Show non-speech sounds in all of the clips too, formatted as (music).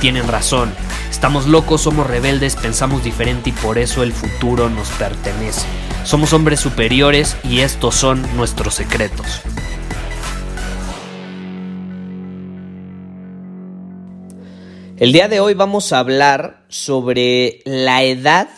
tienen razón. Estamos locos, somos rebeldes, pensamos diferente y por eso el futuro nos pertenece. Somos hombres superiores y estos son nuestros secretos. El día de hoy vamos a hablar sobre la edad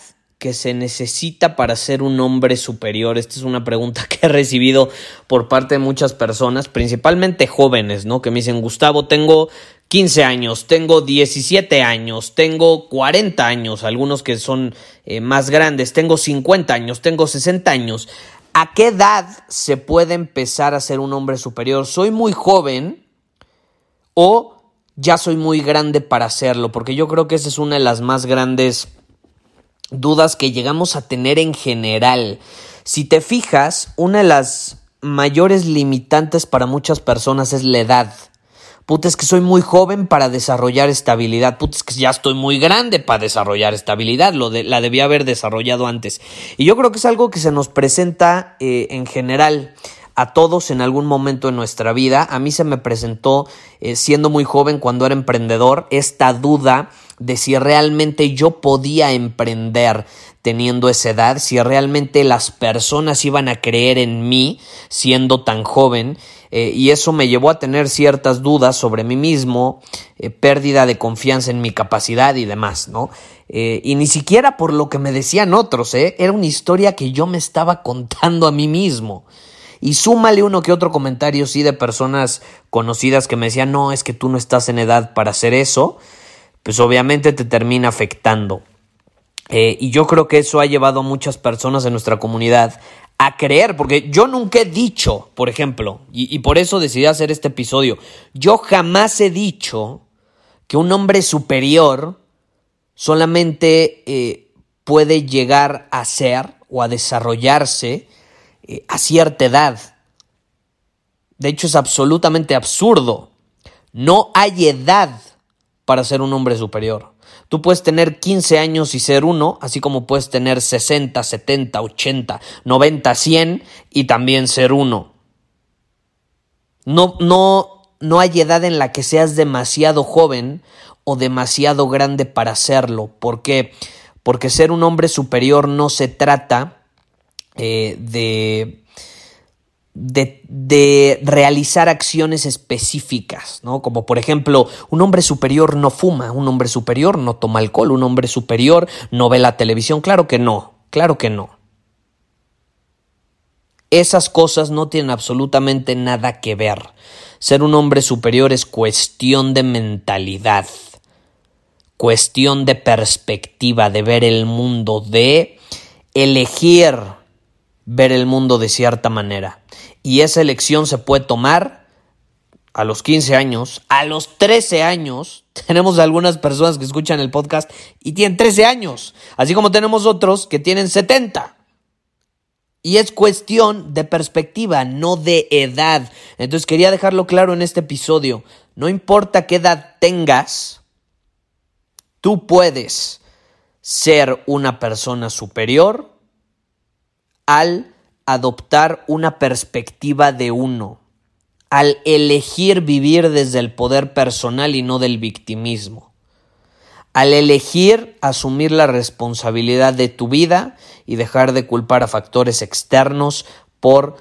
que se necesita para ser un hombre superior? Esta es una pregunta (laughs) que he recibido por parte de muchas personas, principalmente jóvenes, ¿no? Que me dicen, Gustavo, tengo 15 años, tengo 17 años, tengo 40 años, algunos que son eh, más grandes, tengo 50 años, tengo 60 años. ¿A qué edad se puede empezar a ser un hombre superior? ¿Soy muy joven o ya soy muy grande para hacerlo? Porque yo creo que esa es una de las más grandes dudas que llegamos a tener en general. Si te fijas, una de las mayores limitantes para muchas personas es la edad. Puta, es que soy muy joven para desarrollar estabilidad. Puta, es que ya estoy muy grande para desarrollar estabilidad. Lo de, la debía haber desarrollado antes. Y yo creo que es algo que se nos presenta eh, en general a todos en algún momento de nuestra vida. A mí se me presentó eh, siendo muy joven cuando era emprendedor esta duda de si realmente yo podía emprender teniendo esa edad, si realmente las personas iban a creer en mí siendo tan joven. Eh, y eso me llevó a tener ciertas dudas sobre mí mismo, eh, pérdida de confianza en mi capacidad y demás, ¿no? y ni siquiera por lo que me decían otros, ¿eh? Era una historia que yo me estaba contando a mí mismo. Y súmale uno que otro comentario, sí, de personas conocidas que me decían, no, es que tú no estás en edad para hacer eso, pues obviamente te termina afectando. Eh, y yo creo que eso ha llevado a muchas personas en nuestra comunidad a creer, porque yo nunca he dicho, por ejemplo, y, por eso decidí hacer este episodio, yo jamás he dicho que un hombre superior solamente eh, puede llegar a ser o a desarrollarse eh, a cierta edad. De hecho, es absolutamente absurdo. No hay edad para ser un hombre superior. Tú puedes tener 15 años y ser uno, así como puedes tener 60, 70, 80, 90, 100 y también ser uno. No, no, no hay edad en la que seas demasiado joven o demasiado grande para hacerlo. ¿Por qué? Porque ser un hombre superior no se trata eh, de, de, realizar acciones específicas, ¿no? Como por ejemplo, un hombre superior no fuma, un hombre superior no toma alcohol, un hombre superior no ve la televisión. Claro que no, claro que no. Esas cosas no tienen absolutamente nada que ver. Ser un hombre superior es cuestión de mentalidad, cuestión de perspectiva, de ver el mundo, de elegir ver el mundo de cierta manera. Y esa elección se puede tomar a los 15 años, a los 13 años. (laughs) Tenemos algunas personas que escuchan el podcast y tienen 13 años, así como tenemos otros que tienen 70. Y es cuestión de perspectiva, no de edad. Entonces quería dejarlo claro en este episodio. No importa qué edad tengas, tú puedes ser una persona superior al adoptar una perspectiva de uno, al elegir vivir desde el poder personal y no del victimismo, al elegir asumir la responsabilidad de tu vida y dejar de culpar a factores externos por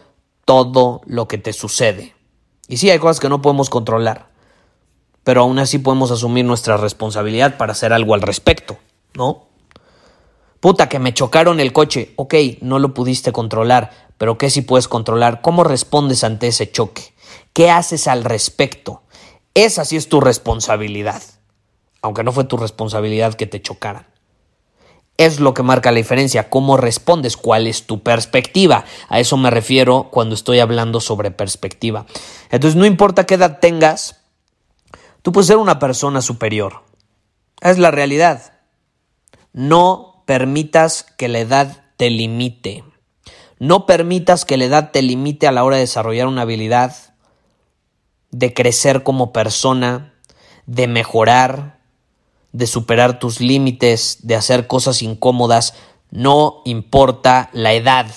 todo lo que te sucede. Y sí, hay cosas que no podemos controlar, pero aún así podemos asumir nuestra responsabilidad para hacer algo al respecto, ¿no? Puta, que me chocaron el coche. Ok, no lo pudiste controlar, pero ¿qué si puedes controlar? ¿Cómo respondes ante ese choque? ¿Qué haces al respecto? Esa sí es tu responsabilidad, aunque no fue tu responsabilidad que te chocaran. es lo que marca la diferencia, cómo respondes, cuál es tu perspectiva. A eso me refiero cuando estoy hablando sobre perspectiva. Entonces, no importa qué edad tengas, tú puedes ser una persona superior. Es la realidad. No permitas que la edad te limite. No permitas que la edad te limite a la hora de desarrollar una habilidad, de crecer como persona, de mejorar, de superar tus límites, de hacer cosas incómodas, no importa la edad.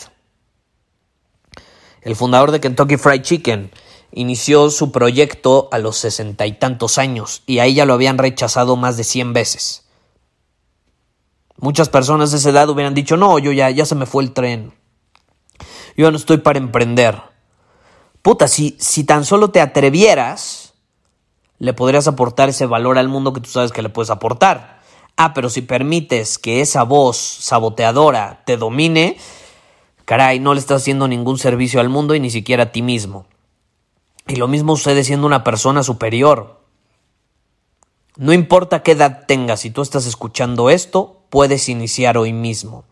El fundador de Kentucky Fried Chicken inició su proyecto a los sesenta y tantos años y a ella lo habían rechazado más de cien veces. Muchas personas de esa edad hubieran dicho, no, yo ya, ya se me fue el tren. Yo no estoy para emprender. Puta, si, si tan solo te atrevieras, le podrías aportar ese valor al mundo que tú sabes que le puedes aportar. Ah, pero si permites que esa voz saboteadora te domine, caray, no le estás haciendo ningún servicio al mundo y ni siquiera a ti mismo. Y lo mismo sucede siendo una persona superior. No importa qué edad tengas, si tú estás escuchando esto, puedes iniciar hoy mismo.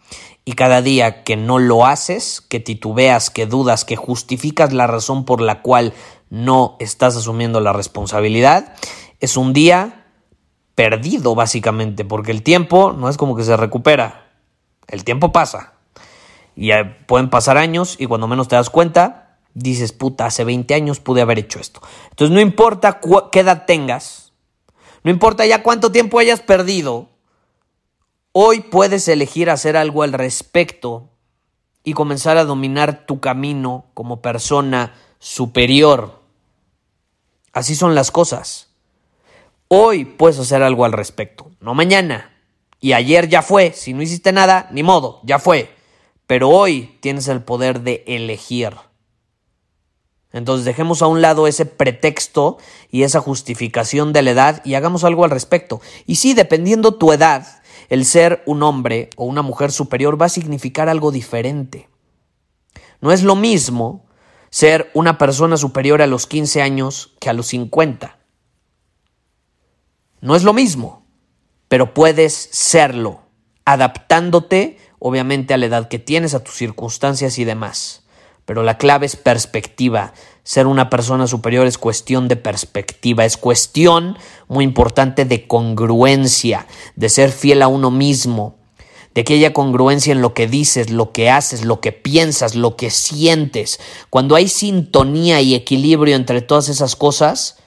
Y cada día que no lo haces, que titubeas, que dudas, que justificas la razón por la cual no estás asumiendo la responsabilidad, es un día perdido básicamente, porque el tiempo no es como que se recupera, el tiempo pasa. Y pueden pasar años y cuando menos te das cuenta, dices, puta, hace 20 años pude haber hecho esto. Entonces no importa qué edad tengas, no importa ya cuánto tiempo hayas perdido, hoy puedes elegir hacer algo al respecto y comenzar a dominar tu camino como persona superior. Así son las cosas. Hoy puedes hacer algo al respecto, no mañana. Y ayer ya fue, si no hiciste nada, ni modo, ya fue. Pero hoy tienes el poder de elegir. Entonces dejemos a un lado ese pretexto y esa justificación de la edad y hagamos algo al respecto. Y sí, dependiendo tu edad, el ser un hombre o una mujer superior va a significar algo diferente. No es lo mismo ser una persona superior a los 15 años que a los 50. No es lo mismo, pero puedes serlo, adaptándote obviamente a la edad que tienes, a tus circunstancias y demás. Pero la clave es perspectiva. Ser una persona superior es cuestión de perspectiva, es cuestión muy importante de congruencia, de ser fiel a uno mismo, de que haya congruencia en lo que dices, lo que haces, lo que piensas, lo que sientes. Cuando hay sintonía y equilibrio entre todas esas cosas,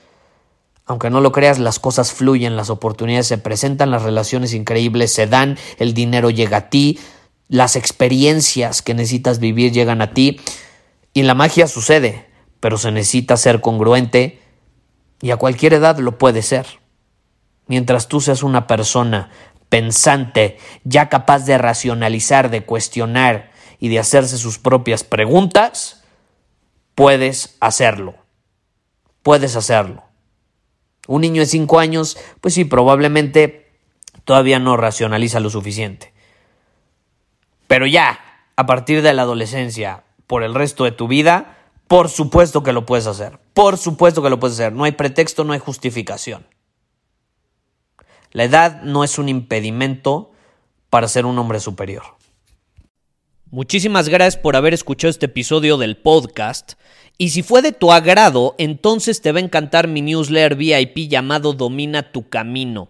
aunque no lo creas, las cosas fluyen, las oportunidades se presentan, las relaciones increíbles se dan, el dinero llega a ti, las experiencias que necesitas vivir llegan a ti y la magia sucede, pero se necesita ser congruente y a cualquier edad lo puede ser. Mientras tú seas una persona pensante, ya capaz de racionalizar, de cuestionar y de hacerse sus propias preguntas, puedes hacerlo. Puedes hacerlo. Un niño de 5 años, pues sí, probablemente todavía no racionaliza lo suficiente. Pero ya, a partir de la adolescencia, por el resto de tu vida, por supuesto que lo puedes hacer. Por supuesto que lo puedes hacer. No hay pretexto, no hay justificación. La edad no es un impedimento para ser un hombre superior. Muchísimas gracias por haber escuchado este episodio del podcast. Y si fue de tu agrado, entonces te va a encantar mi newsletter VIP llamado Domina tu Camino.